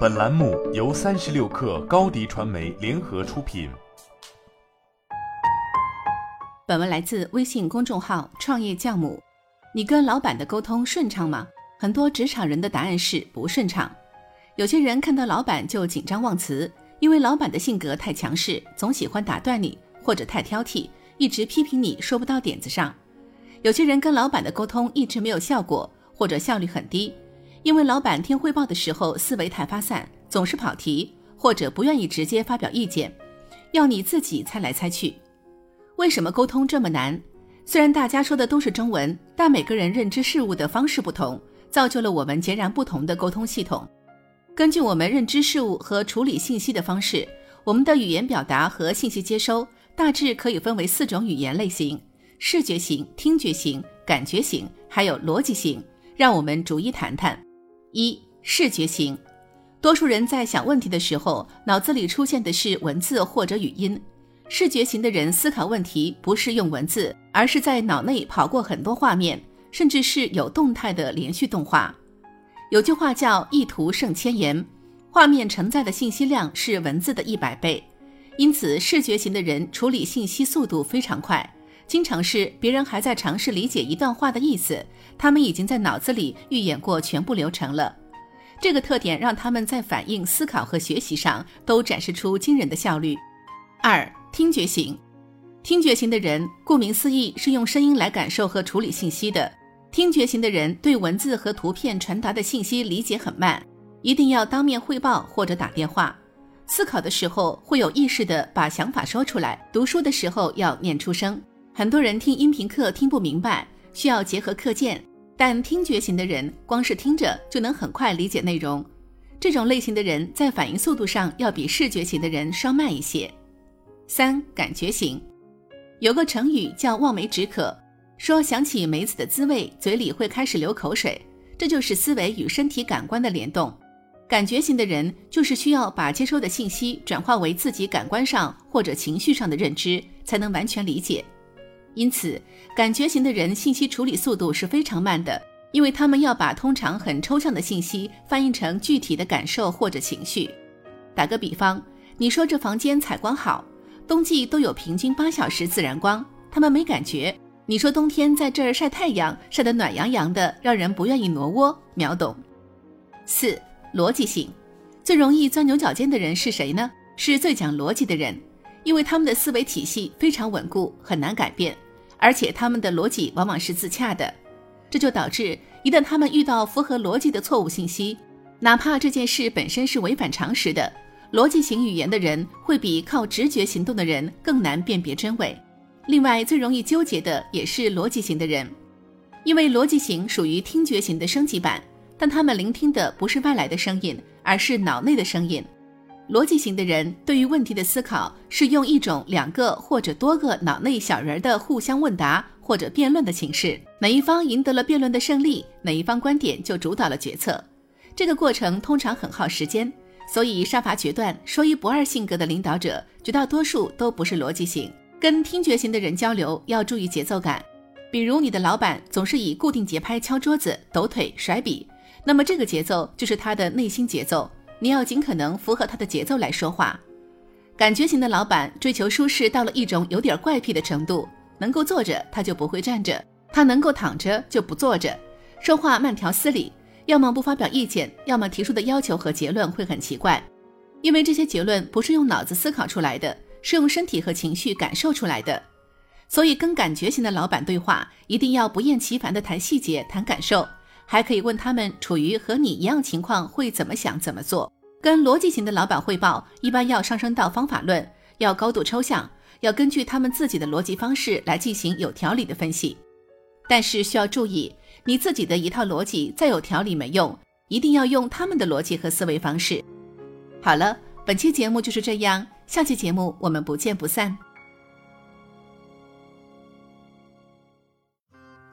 本栏目由三十六氪高低传媒联合出品。本文来自微信公众号“创业酵母”。你跟老板的沟通顺畅吗？很多职场人的答案是不顺畅。有些人看到老板就紧张忘词，因为老板的性格太强势，总喜欢打断你，或者太挑剔，一直批评你说不到点子上。有些人跟老板的沟通一直没有效果，或者效率很低。因为老板听汇报的时候思维太发散，总是跑题，或者不愿意直接发表意见，要你自己猜来猜去。为什么沟通这么难？虽然大家说的都是中文，但每个人认知事物的方式不同，造就了我们截然不同的沟通系统。根据我们认知事物和处理信息的方式，我们的语言表达和信息接收大致可以分为四种语言类型：视觉型、听觉型、感觉型，还有逻辑型。让我们逐一谈谈。一视觉型，多数人在想问题的时候，脑子里出现的是文字或者语音。视觉型的人思考问题不是用文字，而是在脑内跑过很多画面，甚至是有动态的连续动画。有句话叫“一图胜千言”，画面承载的信息量是文字的一百倍，因此视觉型的人处理信息速度非常快。经常是别人还在尝试理解一段话的意思，他们已经在脑子里预演过全部流程了。这个特点让他们在反应、思考和学习上都展示出惊人的效率。二、听觉型，听觉型的人顾名思义是用声音来感受和处理信息的。听觉型的人对文字和图片传达的信息理解很慢，一定要当面汇报或者打电话。思考的时候会有意识的把想法说出来，读书的时候要念出声。很多人听音频课听不明白，需要结合课件。但听觉型的人光是听着就能很快理解内容。这种类型的人在反应速度上要比视觉型的人稍慢一些。三、感觉型，有个成语叫望梅止渴，说想起梅子的滋味，嘴里会开始流口水，这就是思维与身体感官的联动。感觉型的人就是需要把接收的信息转化为自己感官上或者情绪上的认知，才能完全理解。因此，感觉型的人信息处理速度是非常慢的，因为他们要把通常很抽象的信息翻译成具体的感受或者情绪。打个比方，你说这房间采光好，冬季都有平均八小时自然光，他们没感觉。你说冬天在这儿晒太阳，晒得暖洋洋的，让人不愿意挪窝，秒懂。四、逻辑性，最容易钻牛角尖的人是谁呢？是最讲逻辑的人。因为他们的思维体系非常稳固，很难改变，而且他们的逻辑往往是自洽的，这就导致一旦他们遇到符合逻辑的错误信息，哪怕这件事本身是违反常识的，逻辑型语言的人会比靠直觉行动的人更难辨别真伪。另外，最容易纠结的也是逻辑型的人，因为逻辑型属于听觉型的升级版，但他们聆听的不是外来的声音，而是脑内的声音。逻辑型的人对于问题的思考是用一种两个或者多个脑内小人的互相问答或者辩论的形式，哪一方赢得了辩论的胜利，哪一方观点就主导了决策。这个过程通常很耗时间，所以杀伐决断、说一不二性格的领导者绝大多数都不是逻辑型。跟听觉型的人交流要注意节奏感，比如你的老板总是以固定节拍敲桌子、抖腿、甩笔，那么这个节奏就是他的内心节奏。你要尽可能符合他的节奏来说话。感觉型的老板追求舒适到了一种有点怪癖的程度，能够坐着他就不会站着，他能够躺着就不坐着，说话慢条斯理，要么不发表意见，要么提出的要求和结论会很奇怪，因为这些结论不是用脑子思考出来的，是用身体和情绪感受出来的。所以跟感觉型的老板对话，一定要不厌其烦地谈细节、谈感受。还可以问他们处于和你一样情况会怎么想怎么做。跟逻辑型的老板汇报，一般要上升到方法论，要高度抽象，要根据他们自己的逻辑方式来进行有条理的分析。但是需要注意，你自己的一套逻辑再有条理没用，一定要用他们的逻辑和思维方式。好了，本期节目就是这样，下期节目我们不见不散。